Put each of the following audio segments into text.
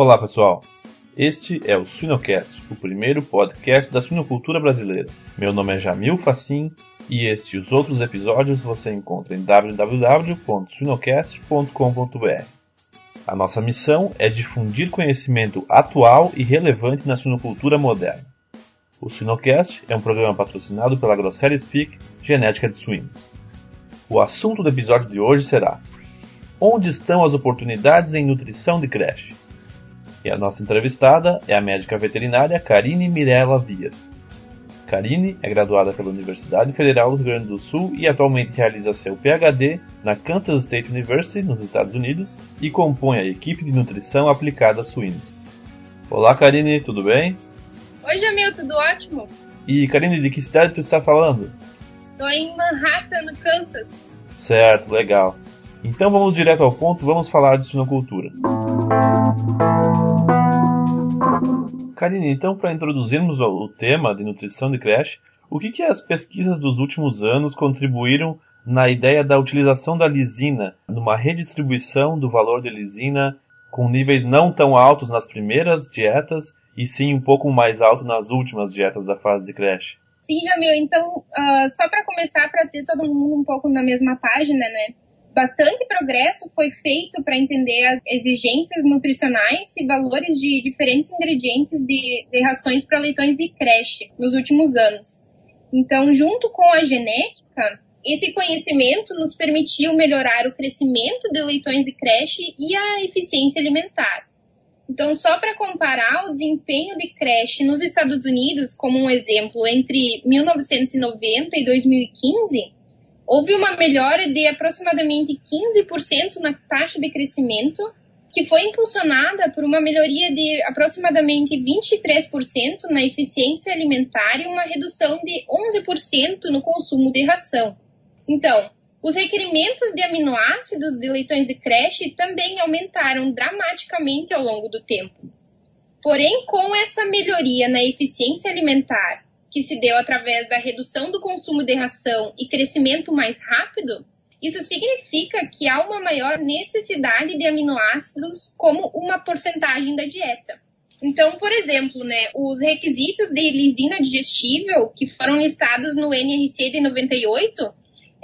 Olá pessoal, este é o Suinocast, o primeiro podcast da suinocultura brasileira. Meu nome é Jamil Facim e este e os outros episódios você encontra em www.suinocast.com.br. A nossa missão é difundir conhecimento atual e relevante na suinocultura moderna. O Suinocast é um programa patrocinado pela Grosseria Speak Genética de Suínos. O assunto do episódio de hoje será Onde estão as oportunidades em nutrição de creche? E a nossa entrevistada é a médica veterinária Karine Mirella Via. Karine é graduada pela Universidade Federal do Rio Grande do Sul e atualmente realiza seu PhD na Kansas State University, nos Estados Unidos, e compõe a equipe de nutrição aplicada a suínos. Olá, Karine, tudo bem? Oi, Jamil, tudo ótimo? E, Karine, de que cidade tu está falando? Estou em Manhattan, no Kansas. Certo, legal. Então vamos direto ao ponto, vamos falar de suinocultura. Karine, então para introduzirmos o tema de nutrição de creche, o que, que as pesquisas dos últimos anos contribuíram na ideia da utilização da lisina, numa redistribuição do valor de lisina com níveis não tão altos nas primeiras dietas e sim um pouco mais alto nas últimas dietas da fase de creche? Sim, Jamil. Então, uh, só para começar, para ter todo mundo um pouco na mesma página, né? Bastante progresso foi feito para entender as exigências nutricionais e valores de diferentes ingredientes de, de rações para leitões de creche nos últimos anos. Então, junto com a genética, esse conhecimento nos permitiu melhorar o crescimento de leitões de creche e a eficiência alimentar. Então, só para comparar o desempenho de creche nos Estados Unidos, como um exemplo, entre 1990 e 2015, houve uma melhora de aproximadamente 15% na taxa de crescimento, que foi impulsionada por uma melhoria de aproximadamente 23% na eficiência alimentar e uma redução de 11% no consumo de ração. Então, os requerimentos de aminoácidos de leitões de creche também aumentaram dramaticamente ao longo do tempo. Porém, com essa melhoria na eficiência alimentar que se deu através da redução do consumo de ração e crescimento mais rápido, isso significa que há uma maior necessidade de aminoácidos como uma porcentagem da dieta. Então, por exemplo, né, os requisitos de lisina digestível que foram listados no NRC de 98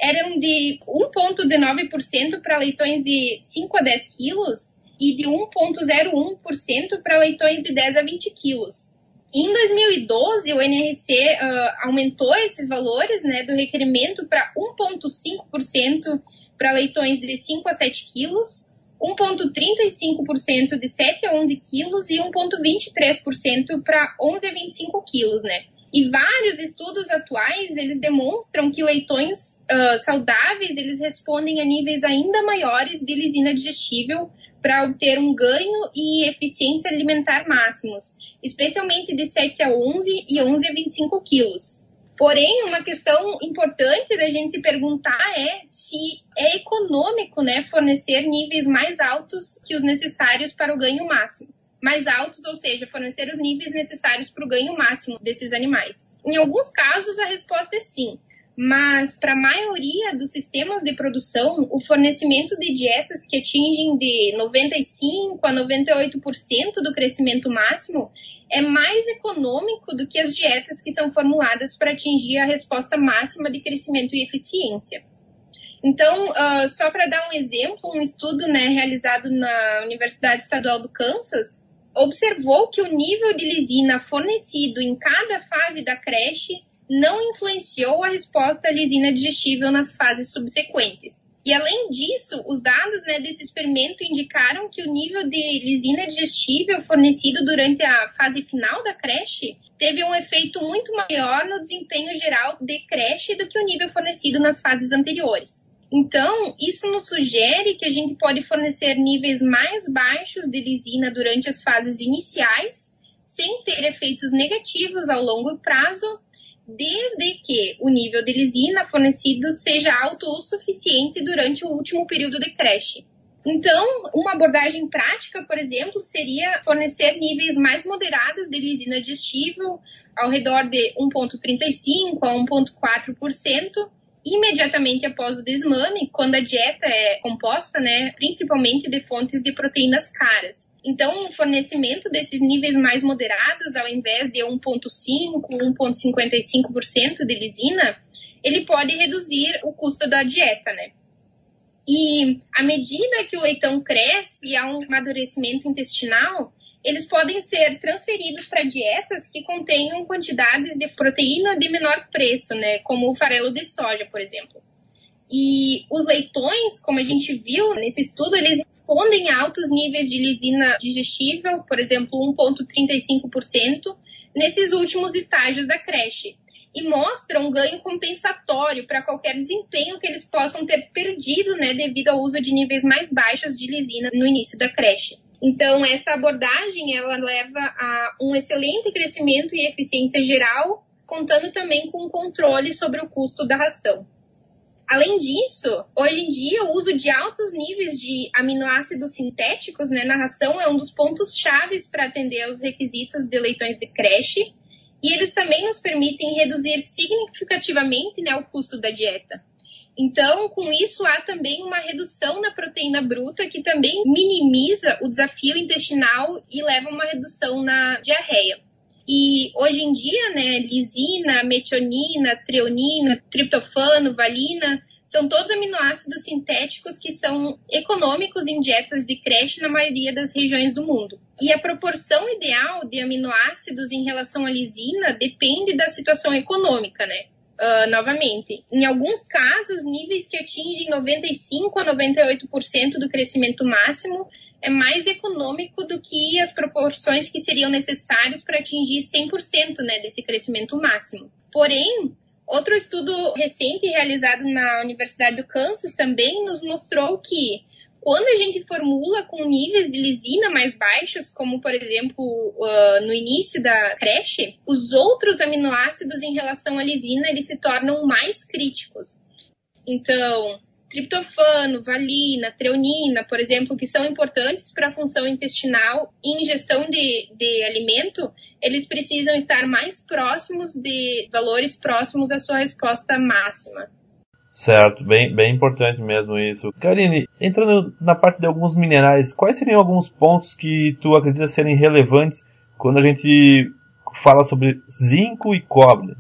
eram de 1,19% para leitões de 5 a 10 quilos e de 1,01% para leitões de 10 a 20 quilos. Em 2012, o NRC uh, aumentou esses valores né, do requerimento para 1,5% para leitões de 5 a 7 quilos, 1,35% de 7 a 11 quilos e 1,23% para 11 a 25 quilos, né? E vários estudos atuais, eles demonstram que leitões uh, saudáveis, eles respondem a níveis ainda maiores de lisina digestível para obter um ganho e eficiência alimentar máximos especialmente de 7 a 11 e 11 a 25 quilos. Porém, uma questão importante da gente se perguntar é se é econômico né, fornecer níveis mais altos que os necessários para o ganho máximo. Mais altos, ou seja, fornecer os níveis necessários para o ganho máximo desses animais. Em alguns casos, a resposta é sim, mas para a maioria dos sistemas de produção, o fornecimento de dietas que atingem de 95 a 98% do crescimento máximo é mais econômico do que as dietas que são formuladas para atingir a resposta máxima de crescimento e eficiência. Então, uh, só para dar um exemplo, um estudo né, realizado na Universidade Estadual do Kansas observou que o nível de lisina fornecido em cada fase da creche não influenciou a resposta à lisina digestível nas fases subsequentes. E além disso, os dados né, desse experimento indicaram que o nível de lisina digestível fornecido durante a fase final da creche teve um efeito muito maior no desempenho geral de creche do que o nível fornecido nas fases anteriores. Então, isso nos sugere que a gente pode fornecer níveis mais baixos de lisina durante as fases iniciais, sem ter efeitos negativos ao longo prazo desde que o nível de lisina fornecido seja alto o suficiente durante o último período de creche. Então, uma abordagem prática, por exemplo, seria fornecer níveis mais moderados de lisina digestível, ao redor de 1,35% a 1,4%, imediatamente após o desmame, quando a dieta é composta, né, principalmente de fontes de proteínas caras. Então, o fornecimento desses níveis mais moderados, ao invés de 1,5%, 1,55% de lisina, ele pode reduzir o custo da dieta, né? E à medida que o leitão cresce e há um amadurecimento intestinal, eles podem ser transferidos para dietas que contenham quantidades de proteína de menor preço, né? Como o farelo de soja, por exemplo. E os leitões, como a gente viu nesse estudo, eles respondem a altos níveis de lisina digestível, por exemplo, 1,35%, nesses últimos estágios da creche. E mostram um ganho compensatório para qualquer desempenho que eles possam ter perdido, né, devido ao uso de níveis mais baixos de lisina no início da creche. Então, essa abordagem, ela leva a um excelente crescimento e eficiência geral, contando também com controle sobre o custo da ração. Além disso, hoje em dia, o uso de altos níveis de aminoácidos sintéticos né, na ração é um dos pontos chaves para atender aos requisitos de leitões de creche, e eles também nos permitem reduzir significativamente né, o custo da dieta. Então, com isso, há também uma redução na proteína bruta, que também minimiza o desafio intestinal e leva a uma redução na diarreia. E hoje em dia, né, lisina, metionina, treonina, triptofano, valina, são todos aminoácidos sintéticos que são econômicos em dietas de creche na maioria das regiões do mundo. E a proporção ideal de aminoácidos em relação à lisina depende da situação econômica, né? Uh, novamente, em alguns casos, níveis que atingem 95 a 98% do crescimento máximo é mais econômico do que as proporções que seriam necessárias para atingir 100% né, desse crescimento máximo. Porém, outro estudo recente realizado na Universidade do Kansas também nos mostrou que quando a gente formula com níveis de lisina mais baixos, como por exemplo uh, no início da creche, os outros aminoácidos em relação à lisina eles se tornam mais críticos. Então, triptofano, valina, treonina, por exemplo, que são importantes para a função intestinal e ingestão de, de alimento, eles precisam estar mais próximos de valores próximos à sua resposta máxima. Certo, bem, bem importante mesmo isso. Karine, entrando na parte de alguns minerais, quais seriam alguns pontos que tu acredita serem relevantes quando a gente fala sobre zinco e cobre?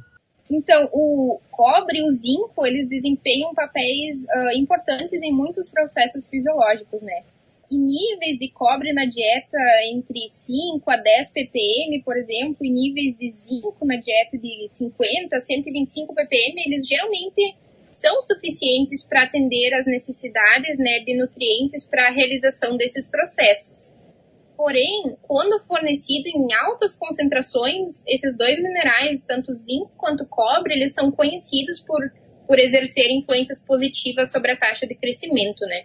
Então, o cobre e o zinco, eles desempenham papéis uh, importantes em muitos processos fisiológicos, né? E níveis de cobre na dieta entre 5 a 10 ppm, por exemplo, e níveis de zinco na dieta de 50 a 125 ppm, eles geralmente são suficientes para atender às necessidades né, de nutrientes para a realização desses processos. Porém, quando fornecido em altas concentrações, esses dois minerais, tanto zinco quanto cobre, eles são conhecidos por, por exercer influências positivas sobre a taxa de crescimento, né?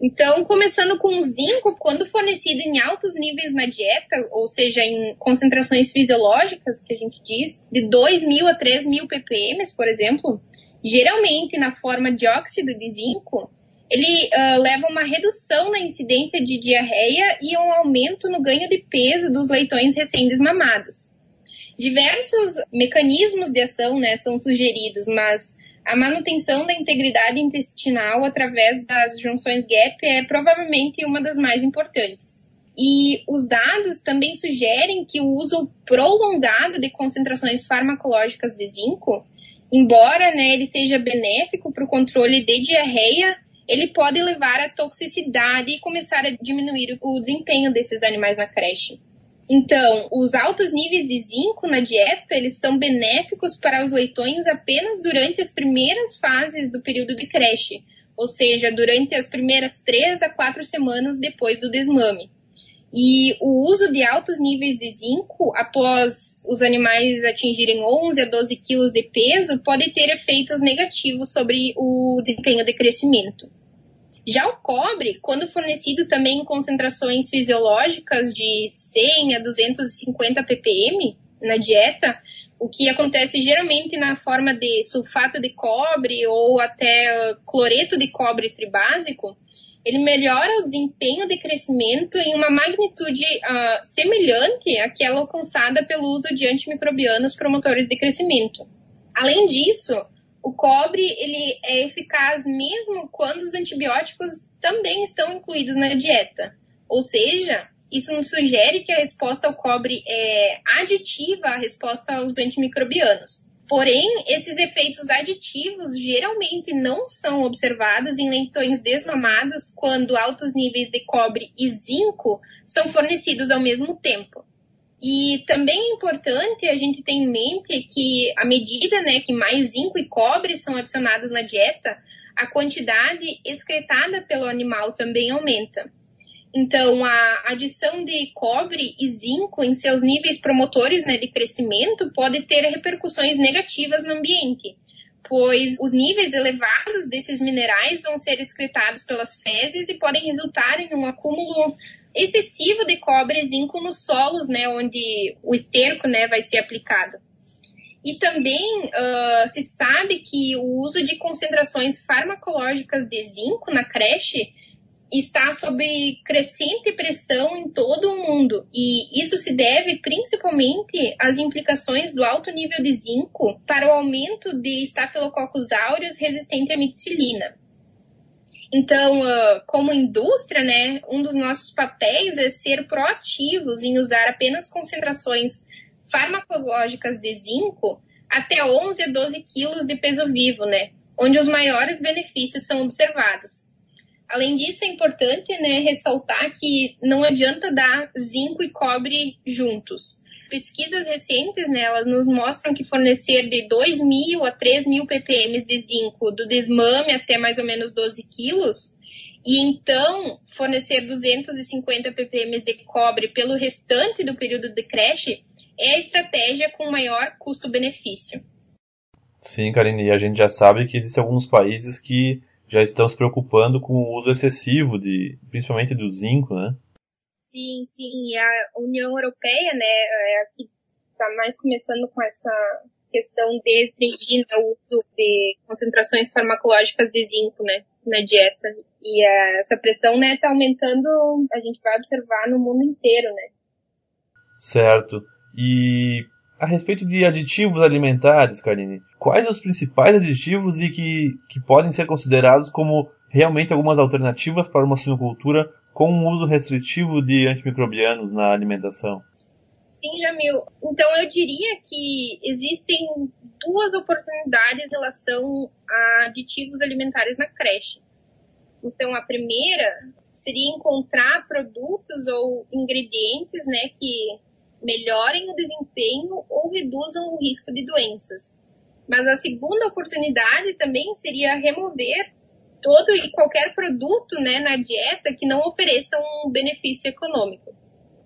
Então, começando com o zinco, quando fornecido em altos níveis na dieta, ou seja, em concentrações fisiológicas, que a gente diz, de 2.000 a 3.000 ppm, por exemplo, geralmente na forma de óxido de zinco, ele uh, leva uma redução na incidência de diarreia e um aumento no ganho de peso dos leitões recém-desmamados. Diversos mecanismos de ação né, são sugeridos, mas a manutenção da integridade intestinal através das junções GAP é provavelmente uma das mais importantes. E os dados também sugerem que o uso prolongado de concentrações farmacológicas de zinco, embora né, ele seja benéfico para o controle de diarreia, ele pode levar à toxicidade e começar a diminuir o desempenho desses animais na creche. Então, os altos níveis de zinco na dieta, eles são benéficos para os leitões apenas durante as primeiras fases do período de creche, ou seja, durante as primeiras três a quatro semanas depois do desmame. E o uso de altos níveis de zinco após os animais atingirem 11 a 12 quilos de peso pode ter efeitos negativos sobre o desempenho de crescimento. Já o cobre, quando fornecido também em concentrações fisiológicas de 100 a 250 ppm na dieta, o que acontece geralmente na forma de sulfato de cobre ou até cloreto de cobre tribásico, ele melhora o desempenho de crescimento em uma magnitude uh, semelhante àquela alcançada pelo uso de antimicrobianos promotores de crescimento. Além disso, o cobre ele é eficaz mesmo quando os antibióticos também estão incluídos na dieta. Ou seja, Isso nos sugere que a resposta ao cobre é aditiva à resposta aos antimicrobianos. Porém, esses efeitos aditivos geralmente não são observados em leitões desmamados quando altos níveis de cobre e zinco são fornecidos ao mesmo tempo. E também é importante a gente ter em mente que, à medida né, que mais zinco e cobre são adicionados na dieta, a quantidade excretada pelo animal também aumenta. Então, a adição de cobre e zinco em seus níveis promotores né, de crescimento pode ter repercussões negativas no ambiente, pois os níveis elevados desses minerais vão ser excretados pelas fezes e podem resultar em um acúmulo excessivo de cobre e zinco nos solos, né, onde o esterco né, vai ser aplicado. E também uh, se sabe que o uso de concentrações farmacológicas de zinco na creche está sob crescente pressão em todo o mundo. E isso se deve principalmente às implicações do alto nível de zinco para o aumento de Staphylococcus aureus resistente à meticilina. Então, uh, como indústria, né, um dos nossos papéis é ser proativos em usar apenas concentrações farmacológicas de zinco até 11 a 12 quilos de peso vivo, né, onde os maiores benefícios são observados. Além disso, é importante né, ressaltar que não adianta dar zinco e cobre juntos. Pesquisas recentes né, elas nos mostram que fornecer de 2 mil a 3 mil ppm de zinco do desmame até mais ou menos 12 quilos, e então fornecer 250 ppm de cobre pelo restante do período de creche é a estratégia com maior custo-benefício. Sim, Karine, e a gente já sabe que existem alguns países que já estão se preocupando com o uso excessivo de, principalmente do zinco, né? Sim, sim. E a União Europeia, né, é a que está mais começando com essa questão de restringir né, o uso de concentrações farmacológicas de zinco, né, na dieta. E essa pressão, né, está aumentando, a gente vai observar no mundo inteiro, né. Certo. E a respeito de aditivos alimentares, Karine, quais os principais aditivos e que, que podem ser considerados como realmente algumas alternativas para uma suinocultura com um uso restritivo de antimicrobianos na alimentação? Sim, Jamil. Então eu diria que existem duas oportunidades em relação a aditivos alimentares na creche. Então a primeira seria encontrar produtos ou ingredientes, né, que melhorem o desempenho ou reduzam o risco de doenças. Mas a segunda oportunidade também seria remover todo e qualquer produto né, na dieta que não ofereça um benefício econômico.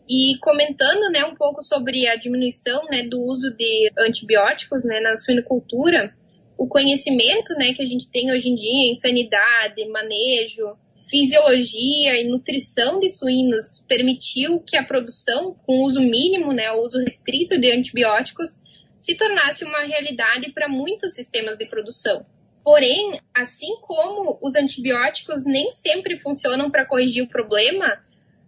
E comentando né, um pouco sobre a diminuição né, do uso de antibióticos né, na suinocultura, o conhecimento né, que a gente tem hoje em dia em sanidade, manejo, fisiologia e nutrição de suínos permitiu que a produção, com uso mínimo, né, o uso restrito de antibióticos, se tornasse uma realidade para muitos sistemas de produção. Porém, assim como os antibióticos nem sempre funcionam para corrigir o problema,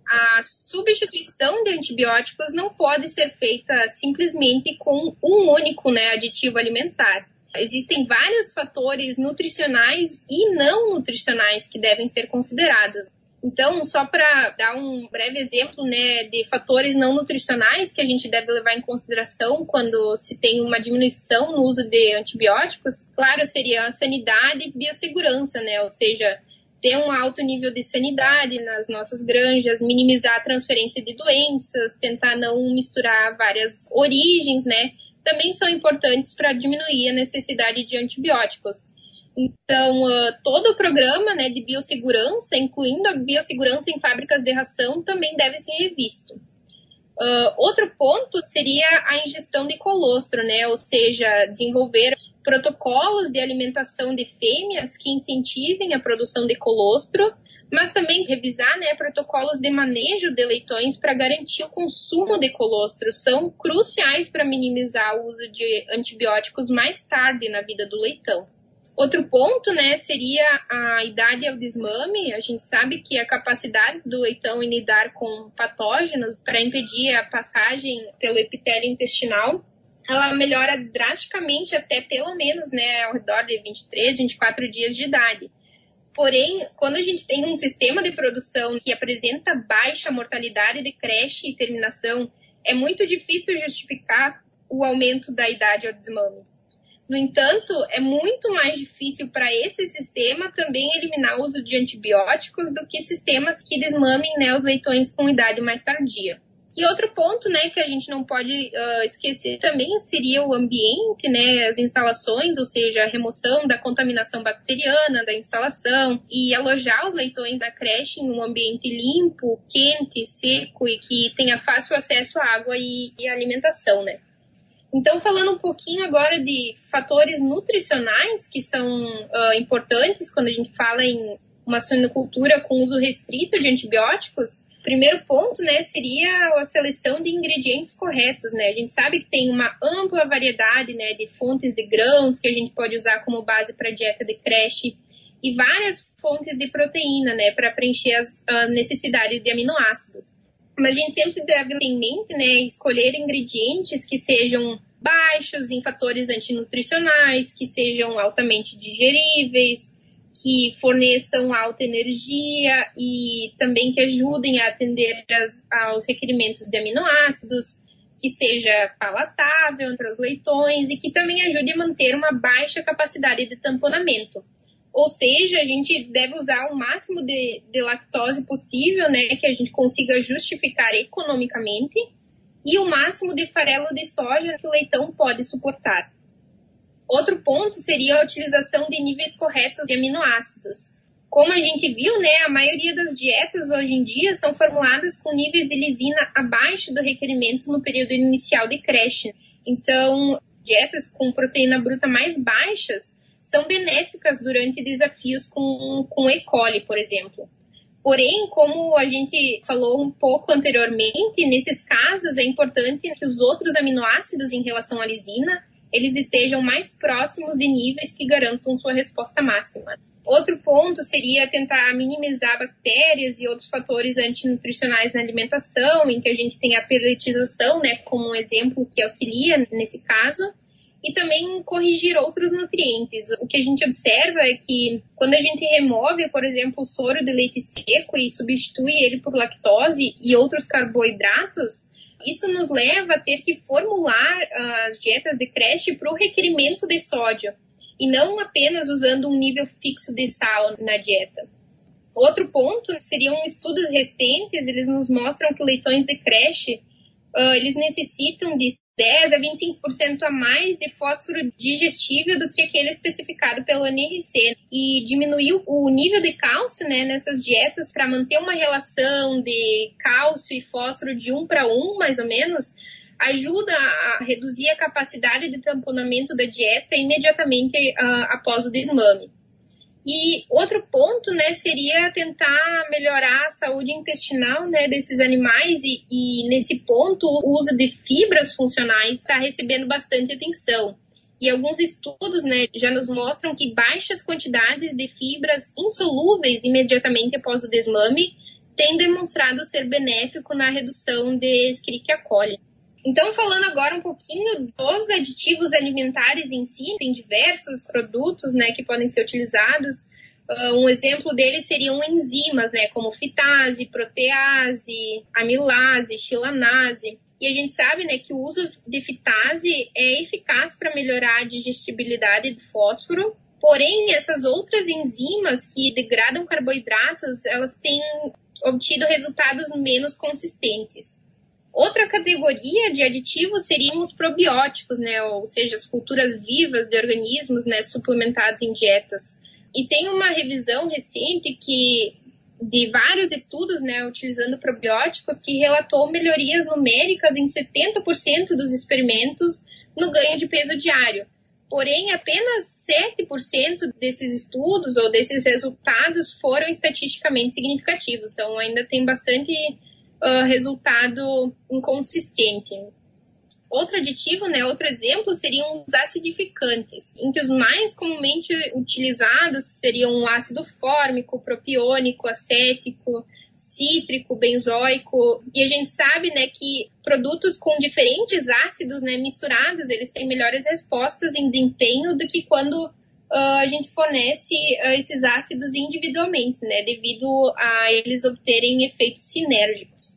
a substituição de antibióticos não pode ser feita simplesmente com um único né, aditivo alimentar. Existem vários fatores nutricionais e não nutricionais que devem ser considerados. Então, só para dar um breve exemplo né, de fatores não nutricionais que a gente deve levar em consideração quando se tem uma diminuição no uso de antibióticos, claro, seria a sanidade e biossegurança, né? Ou seja, ter um alto nível de sanidade nas nossas granjas, minimizar a transferência de doenças, tentar não misturar várias origens, né? Também são importantes para diminuir a necessidade de antibióticos. Então, todo o programa né, de biossegurança, incluindo a biossegurança em fábricas de ração, também deve ser revisto. Uh, outro ponto seria a ingestão de colostro, né, ou seja, desenvolver protocolos de alimentação de fêmeas que incentivem a produção de colostro mas também revisar né, protocolos de manejo de leitões para garantir o consumo de colostro são cruciais para minimizar o uso de antibióticos mais tarde na vida do leitão. Outro ponto, né, seria a idade ao desmame. A gente sabe que a capacidade do leitão em lidar com patógenos para impedir a passagem pelo epitélio intestinal, ela melhora drasticamente até pelo menos, né, ao redor de 23, 24 dias de idade. Porém, quando a gente tem um sistema de produção que apresenta baixa mortalidade de creche e terminação, é muito difícil justificar o aumento da idade ao desmame. No entanto, é muito mais difícil para esse sistema também eliminar o uso de antibióticos do que sistemas que desmamem né, os leitões com idade mais tardia. E outro ponto, né, que a gente não pode uh, esquecer também seria o ambiente, né, as instalações, ou seja, a remoção da contaminação bacteriana da instalação e alojar os leitões da creche em um ambiente limpo, quente, seco e que tenha fácil acesso à água e, e alimentação, né. Então, falando um pouquinho agora de fatores nutricionais que são uh, importantes quando a gente fala em uma suinocultura com uso restrito de antibióticos, primeiro ponto, né, seria a seleção de ingredientes corretos, né? A gente sabe que tem uma ampla variedade, né, de fontes de grãos que a gente pode usar como base para dieta de creche e várias fontes de proteína, né, para preencher as uh, necessidades de aminoácidos. Mas a gente sempre deve ter em mente, né, escolher ingredientes que sejam baixos em fatores antinutricionais, que sejam altamente digeríveis, que forneçam alta energia e também que ajudem a atender as, aos requerimentos de aminoácidos, que seja palatável para os leitões e que também ajude a manter uma baixa capacidade de tamponamento. Ou seja, a gente deve usar o máximo de, de lactose possível, né, que a gente consiga justificar economicamente, e o máximo de farelo de soja que o leitão pode suportar. Outro ponto seria a utilização de níveis corretos de aminoácidos. Como a gente viu, né, a maioria das dietas hoje em dia são formuladas com níveis de lisina abaixo do requerimento no período inicial de creche. Então, dietas com proteína bruta mais baixas são benéficas durante desafios com, com E. coli, por exemplo. Porém, como a gente falou um pouco anteriormente, nesses casos é importante que os outros aminoácidos em relação à lisina eles estejam mais próximos de níveis que garantam sua resposta máxima. Outro ponto seria tentar minimizar bactérias e outros fatores antinutricionais na alimentação, em que a gente tem a pelletização, né, como um exemplo que auxilia nesse caso, e também corrigir outros nutrientes. O que a gente observa é que quando a gente remove, por exemplo, o soro de leite seco e substitui ele por lactose e outros carboidratos, isso nos leva a ter que formular ah, as dietas de creche para o requerimento de sódio e não apenas usando um nível fixo de sal na dieta. Outro ponto seriam estudos recentes, eles nos mostram que leitões de creche uh, eles necessitam de 10 a 25% a mais de fósforo digestível do que aquele especificado pelo NRC e diminuir o nível de cálcio né, nessas dietas para manter uma relação de cálcio e fósforo de 1 para 1, mais ou menos, ajuda a reduzir a capacidade de tamponamento da dieta imediatamente uh, após o desmame. E outro ponto, né, seria tentar melhorar a saúde intestinal, né, desses animais e, e nesse ponto o uso de fibras funcionais está recebendo bastante atenção. E alguns estudos, né, já nos mostram que baixas quantidades de fibras insolúveis imediatamente após o desmame têm demonstrado ser benéfico na redução de Escherichia coli. Então, falando agora um pouquinho dos aditivos alimentares em si, tem diversos produtos né, que podem ser utilizados. Uh, um exemplo deles seriam enzimas, né, como fitase, protease, amilase, xilanase. E a gente sabe né, que o uso de fitase é eficaz para melhorar a digestibilidade do fósforo, porém essas outras enzimas que degradam carboidratos, elas têm obtido resultados menos consistentes. Outra categoria de aditivos seriam os probióticos, né, ou seja, as culturas vivas de organismos né, suplementados em dietas. E tem uma revisão recente que de vários estudos, né, utilizando probióticos, que relatou melhorias numéricas em 70% dos experimentos no ganho de peso diário. Porém, apenas 7% desses estudos ou desses resultados foram estatisticamente significativos. Então, ainda tem bastante uh, resultado inconsistente. Outro aditivo, né, outro exemplo, seriam os acidificantes, em que os mais comumente utilizados seriam o ácido fórmico, propiônico, acético, cítrico, benzoico, e a gente sabe, né, que produtos com diferentes ácidos, né, misturados, eles têm melhores respostas em desempenho do que quando a gente fornece uh, esses ácidos individualmente, né, devido a eles obterem efeitos sinérgicos.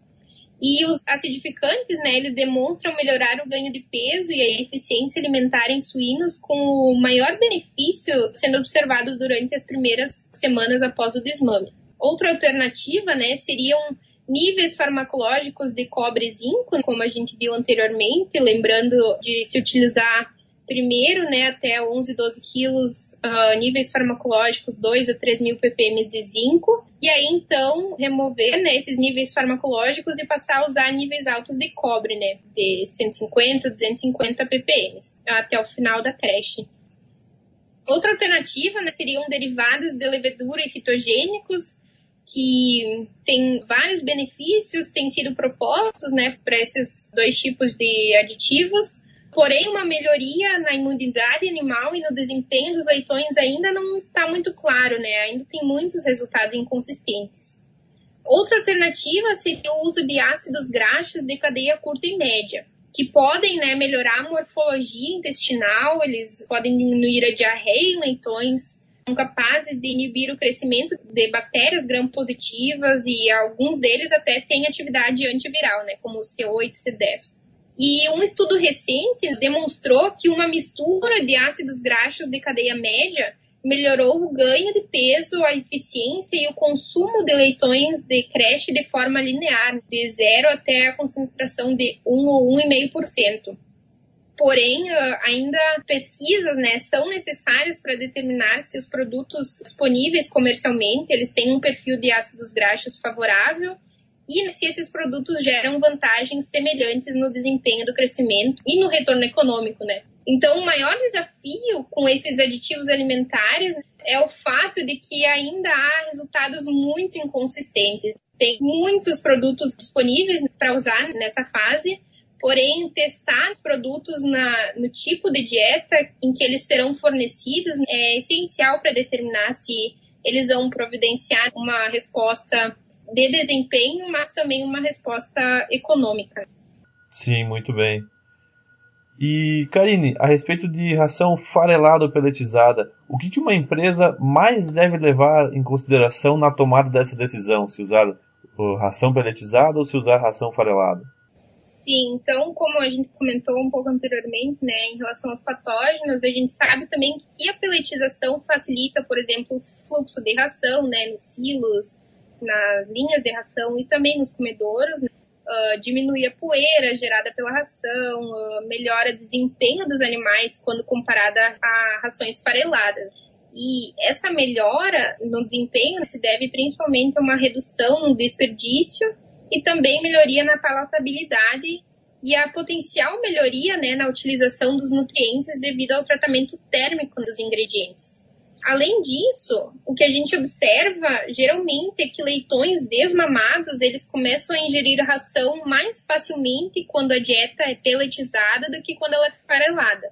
E os acidificantes, né, eles demonstram melhorar o ganho de peso e a eficiência alimentar em suínos com o maior benefício sendo observado durante as primeiras semanas após o desmame. Outra alternativa, né, seriam níveis farmacológicos de cobre e zinco, como a gente viu anteriormente, lembrando de se utilizar primeiro, né, até 11, 12 quilos, uh, níveis farmacológicos 2 a 3 mil ppm de zinco, e aí então remover né, esses níveis farmacológicos e passar a usar níveis altos de cobre, né, de 150, 250 ppm, até o final da creche. Outra alternativa né, seriam derivados de levedura e fitogênicos, que tem vários benefícios, têm sido propostos né, para esses dois tipos de aditivos, Porém, uma melhoria na imunidade animal e no desempenho dos leitões ainda não está muito claro, né? Ainda tem muitos resultados inconsistentes. Outra alternativa seria o uso de ácidos graxos de cadeia curta e média, que podem né, melhorar a morfologia intestinal, eles podem diminuir a diarreia em leitões, são capazes de inibir o crescimento de bactérias gram-positivas e alguns deles até têm atividade antiviral, né, como o C8 e C10. E um estudo recente demonstrou que uma mistura de ácidos graxos de cadeia média melhorou o ganho de peso, a eficiência e o consumo de leitões de creche de forma linear, de zero até a concentração de 1 ou 1,5%. Porém, ah, ainda pesquisas né, são necessárias para determinar se os produtos disponíveis comercialmente eles têm um perfil de ácidos graxos favorável e se esses produtos geram vantagens semelhantes no desempenho do crescimento e no retorno econômico, né? Então, o maior desafio com esses aditivos alimentares é o fato de que ainda há resultados muito inconsistentes. Tem muitos produtos disponíveis para usar nessa fase, porém, testar produtos na, no tipo de dieta em que eles serão fornecidos é essencial para determinar se eles vão providenciar uma resposta de desempenho, mas também uma resposta econômica. Sim, muito bem. E, Karine, a respeito de ração farelada ou peletizada, o que, que uma empresa mais deve levar em consideração na tomada dessa decisão? Se usar ração peletizada ou se usar ração farelada? Sim, então, como a gente comentou um pouco anteriormente, né, em relação aos patógenos, a gente sabe também que a peletização facilita, por exemplo, o fluxo de ração, né, nos silos, nas linhas de ração e também nos comedouros, né? uh, diminui a poeira gerada pela ração, uh, melhora o desempenho dos animais quando comparada a rações fareladas. E essa melhora no desempenho se deve principalmente a uma redução no desperdício e também melhoria na palatabilidade e a potencial melhoria né, na utilização dos nutrientes devido ao tratamento térmico dos ingredientes. Além disso, o que a gente observa geralmente é que leitões desmamados eles começam a ingerir ração mais facilmente quando a dieta é peletizada do que quando ela é farelada.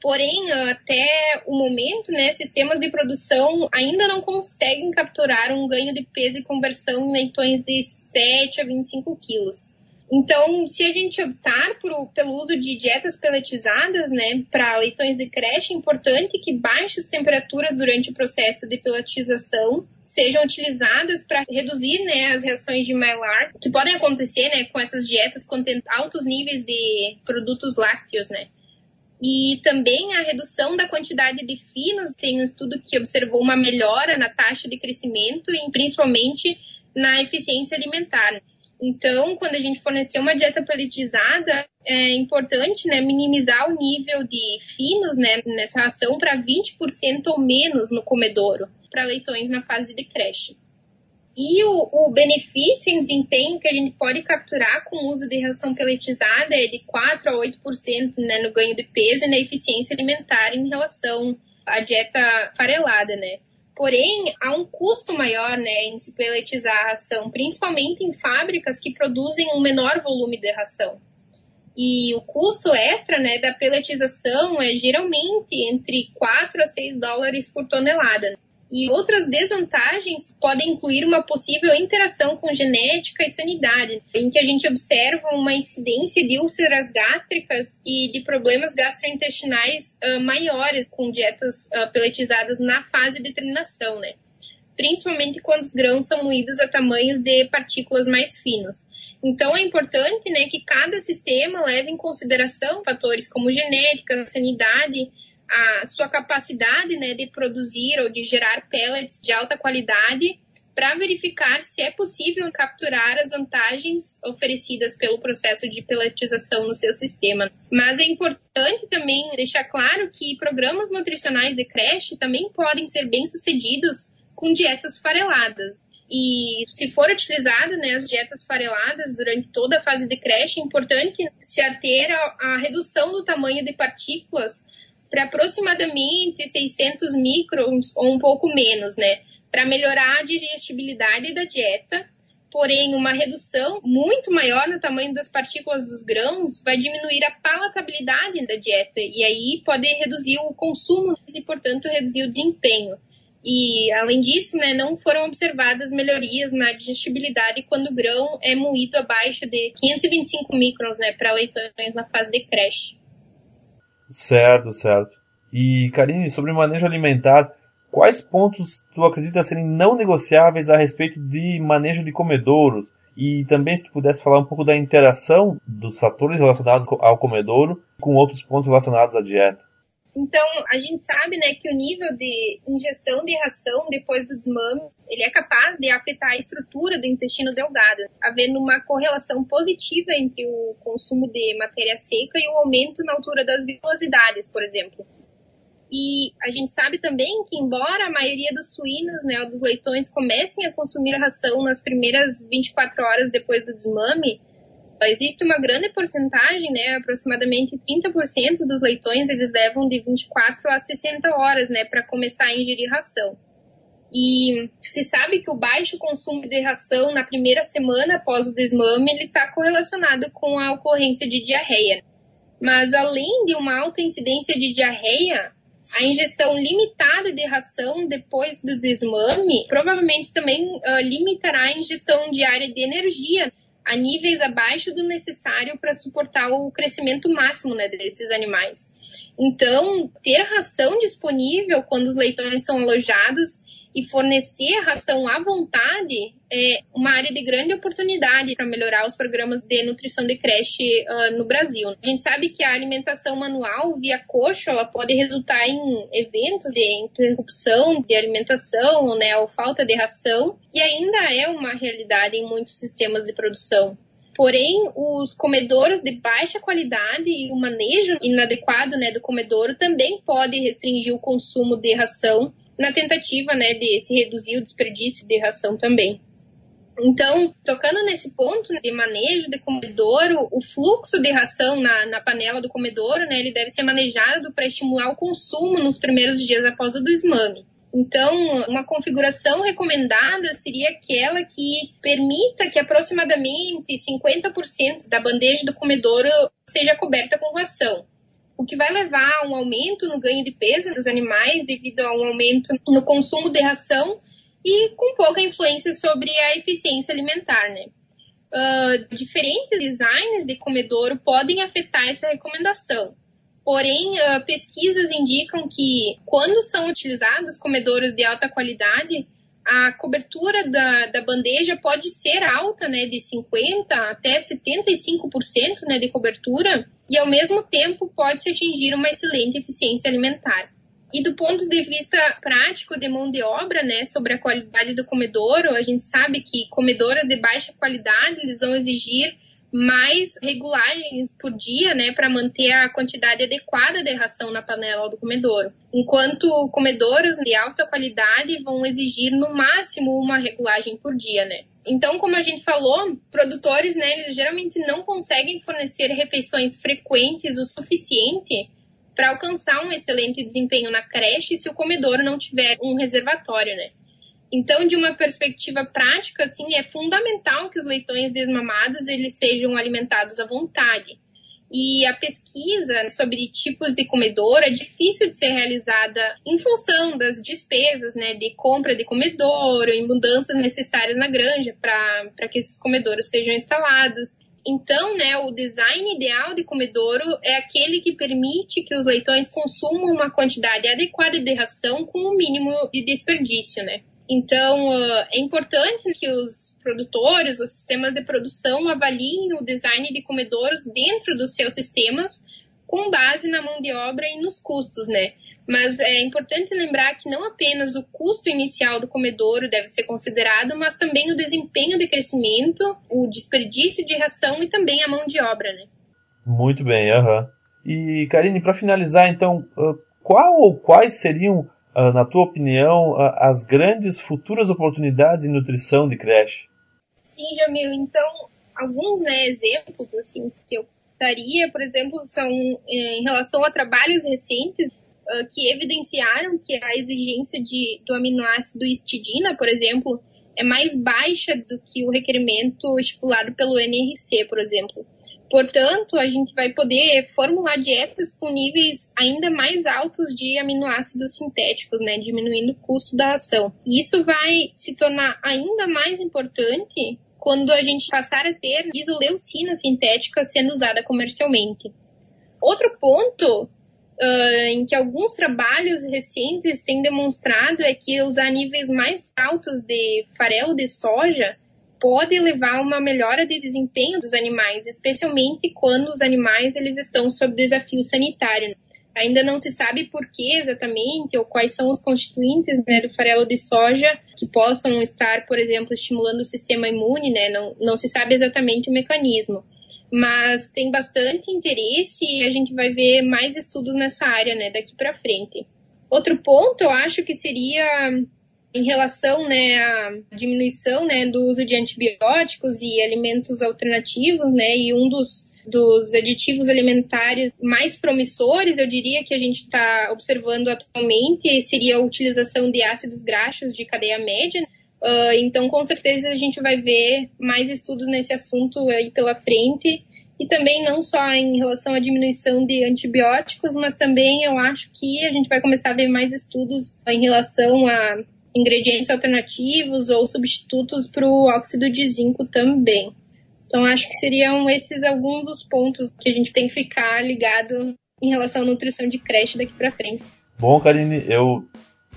Porém, até o momento, né, sistemas de produção ainda não conseguem capturar um ganho de peso e conversão em leitões de 7 a 25 quilos. Então, se a gente optar por, pelo uso de dietas peletizadas, né, para leitões de creche, é importante que baixas temperaturas durante o processo de peletização sejam utilizadas para reduzir, né, as reações de Maillard que podem acontecer, né, com essas dietas contendo altos níveis de produtos lácteos, né. E também a redução da quantidade de finos, tem um estudo que observou uma melhora na taxa de crescimento e principalmente na eficiência alimentar. Então, quando a gente fornecer uma dieta pelletizada, é importante né, minimizar o nível de finos né, nessa ração para 20% ou menos no comedouro, para leitões na fase de creche. E o, o, benefício em desempenho que a gente pode capturar com o uso de ração pelletizada é de 4 a 8% né, no ganho de peso e na eficiência alimentar em relação à dieta farelada, né? Porém, há um custo maior né, em se pelletizar a ração, principalmente em fábricas que produzem um menor volume de ração. E o custo extra né, da peletização é geralmente entre 4 a 6 dólares por tonelada. E outras desvantagens podem incluir uma possível interação com genética e sanidade, em que a gente observa uma incidência de úlceras gástricas e de problemas gastrointestinais uh, maiores com dietas uh, peletizadas na fase de treinação, né? Principalmente quando os grãos são moídos a tamanhos de partículas mais finos. Então é importante né, que cada sistema leve em consideração fatores como genética, sanidade a sua capacidade né, de produzir ou de gerar pellets de alta qualidade para verificar se é possível capturar as vantagens oferecidas pelo processo de pelletização no seu sistema. Mas é importante também deixar claro que programas nutricionais de creche também podem ser bem-sucedidos com dietas fareladas. E se for utilizada né, as dietas fareladas durante toda a fase de creche, é importante se ater à redução do tamanho de partículas para aproximadamente 600 microns ou um pouco menos, né? Para melhorar a digestibilidade da dieta. Porém, uma redução muito maior no tamanho das partículas dos grãos vai diminuir a palatabilidade da dieta e aí pode reduzir o consumo e, portanto, reduzir o desempenho. E, além disso, né, não foram observadas melhorias na digestibilidade quando o grão é moído abaixo de 525 microns né, para leitões na fase de creche. Certo, certo. E, Karine, sobre manejo alimentar, quais pontos tu acredita serem não negociáveis a respeito de manejo de comedouros? E também se tu pudesse falar um pouco da interação dos fatores relacionados ao comedouro com outros pontos relacionados à dieta. Então, a gente sabe, né, que o nível de ingestão de ração depois do desmame, ele é capaz de afetar a estrutura do intestino delgado, havendo uma correlação positiva entre o consumo de matéria seca e o aumento na altura das vilosidades, por exemplo. E a gente sabe também que, embora a maioria dos suínos, né, ou dos leitões, comecem a consumir a ração nas primeiras 24 horas depois do desmame, Existe uma grande porcentagem, né, aproximadamente 30% dos leitões, eles levam de 24 a 60 horas, né, para começar a ingerir ração. E se sabe que o baixo consumo de ração na primeira semana após o desmame, ele está correlacionado com a ocorrência de diarreia. Mas além de uma alta incidência de diarreia, a ingestão limitada de ração depois do desmame provavelmente também uh, limitará a ingestão diária de energia a níveis abaixo do necessário para suportar o crescimento máximo né, desses animais. Então, ter ração disponível quando os leitões são alojados e fornecer ração à vontade é uma área de grande oportunidade para melhorar os programas de nutrição de creche uh, no Brasil. A gente sabe que a alimentação manual via coxo ela pode resultar em eventos de interrupção de alimentação, né, ou falta de ração, e ainda é uma realidade em muitos sistemas de produção. Porém, os comedouros de baixa qualidade e o manejo inadequado né, do comedouro também pode restringir o consumo de ração na tentativa né, de se reduzir o desperdício de ração também. Então, tocando nesse ponto de manejo de comedouro, o fluxo de ração na, na panela do comedouro, né, ele deve ser manejado para estimular o consumo nos primeiros dias após o desmame. Então, uma configuração recomendada seria aquela que permita que aproximadamente 50% da bandeja do comedouro seja coberta com ração o que vai levar a um aumento no ganho de peso dos animais devido a um aumento no consumo de ração e com pouca influência sobre a eficiência alimentar, né? Uh, diferentes designs de comedouro podem afetar essa recomendação. Porém, uh, pesquisas indicam que quando são utilizados comedouros de alta qualidade, a cobertura da, da bandeja pode ser alta, né, de 50% até 75% né, de cobertura, e ao mesmo tempo pode-se atingir uma excelente eficiência alimentar. E do ponto de vista prático de mão de obra, né, sobre a qualidade do comedouro, a gente sabe que comedouros de baixa qualidade eles vão exigir mais regulagens por dia, né, para manter a quantidade adequada de ração na panela do comedouro. Enquanto comedouros de alta qualidade vão exigir no máximo uma regulagem por dia, né. Então, como a gente falou, produtores, né, eles geralmente não conseguem fornecer refeições frequentes o suficiente para alcançar um excelente desempenho na creche se o comedouro não tiver um reservatório, né? Então, de uma perspectiva prática, assim, é fundamental que os leitões desmamados eles sejam alimentados à vontade. E a pesquisa sobre tipos de comedouro é difícil de ser realizada em função das despesas, né, de compra de comedouro, em mudanças necessárias na granja para que esses comedouros sejam instalados. Então, né, o design ideal de comedouro é aquele que permite que os leitões consumam uma quantidade adequada de ração com o mínimo de desperdício, né? Então, uh, é importante que os produtores, os sistemas de produção avaliem o design de comedouros dentro dos seus sistemas com base na mão de obra e nos custos, né? Mas é importante lembrar que não apenas o custo inicial do comedouro deve ser considerado, mas também o desempenho de crescimento, o desperdício de ração e também a mão de obra, né? Muito bem, aham. Uhum. E, Karine, para finalizar, então, qual ou quais seriam na tua opinião, as grandes futuras oportunidades em nutrição de creche? Sim, Jamil. Então, alguns né, exemplos assim que eu daria, por exemplo, são eh, em relação a trabalhos recentes uh, que evidenciaram que a exigência de, do aminoácido histidina, por exemplo, é mais baixa do que o requerimento estipulado pelo NRC, por exemplo. Portanto, a gente vai poder formular dietas com níveis ainda mais altos de aminoácidos sintéticos, né, diminuindo o custo da ração. Isso vai se tornar ainda mais importante quando a gente passar a ter isoleucina sintética sendo usada comercialmente. Outro ponto uh, em que alguns trabalhos recentes têm demonstrado é que usar níveis mais altos de farelo de soja pode levar a uma melhora de desempenho dos animais, especialmente quando os animais eles estão sob desafio sanitário. Ainda não se sabe por que exatamente ou quais são os constituintes né, do farelo de soja que possam estar, por exemplo, estimulando o sistema imune, né? Não, não se sabe exatamente o mecanismo. Mas tem bastante interesse e a gente vai ver mais estudos nessa área né, daqui para frente. Outro ponto, eu acho que seria em relação né, à diminuição né, do uso de antibióticos e alimentos alternativos, né, e um dos, dos aditivos alimentares mais promissores, eu diria que a gente está observando atualmente, seria a utilização de ácidos graxos de cadeia média. Uh, então, com certeza, a gente vai ver mais estudos nesse assunto aí pela frente. E também não só em relação à diminuição de antibióticos, mas também eu acho que a gente vai começar a ver mais estudos em relação a ingredientes alternativos ou substitutos para o óxido de zinco também. Então, acho que seriam esses alguns dos pontos que a gente tem que ficar ligado em relação à nutrição de creche daqui para frente. Bom, Karine, eu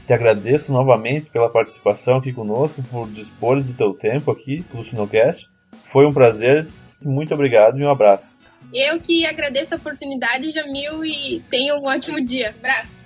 te agradeço novamente pela participação aqui conosco, por dispor do teu tempo aqui no Sinocast. Foi um prazer, muito obrigado e um abraço. Eu que agradeço a oportunidade, Jamil, e tenha um ótimo dia. Abraço!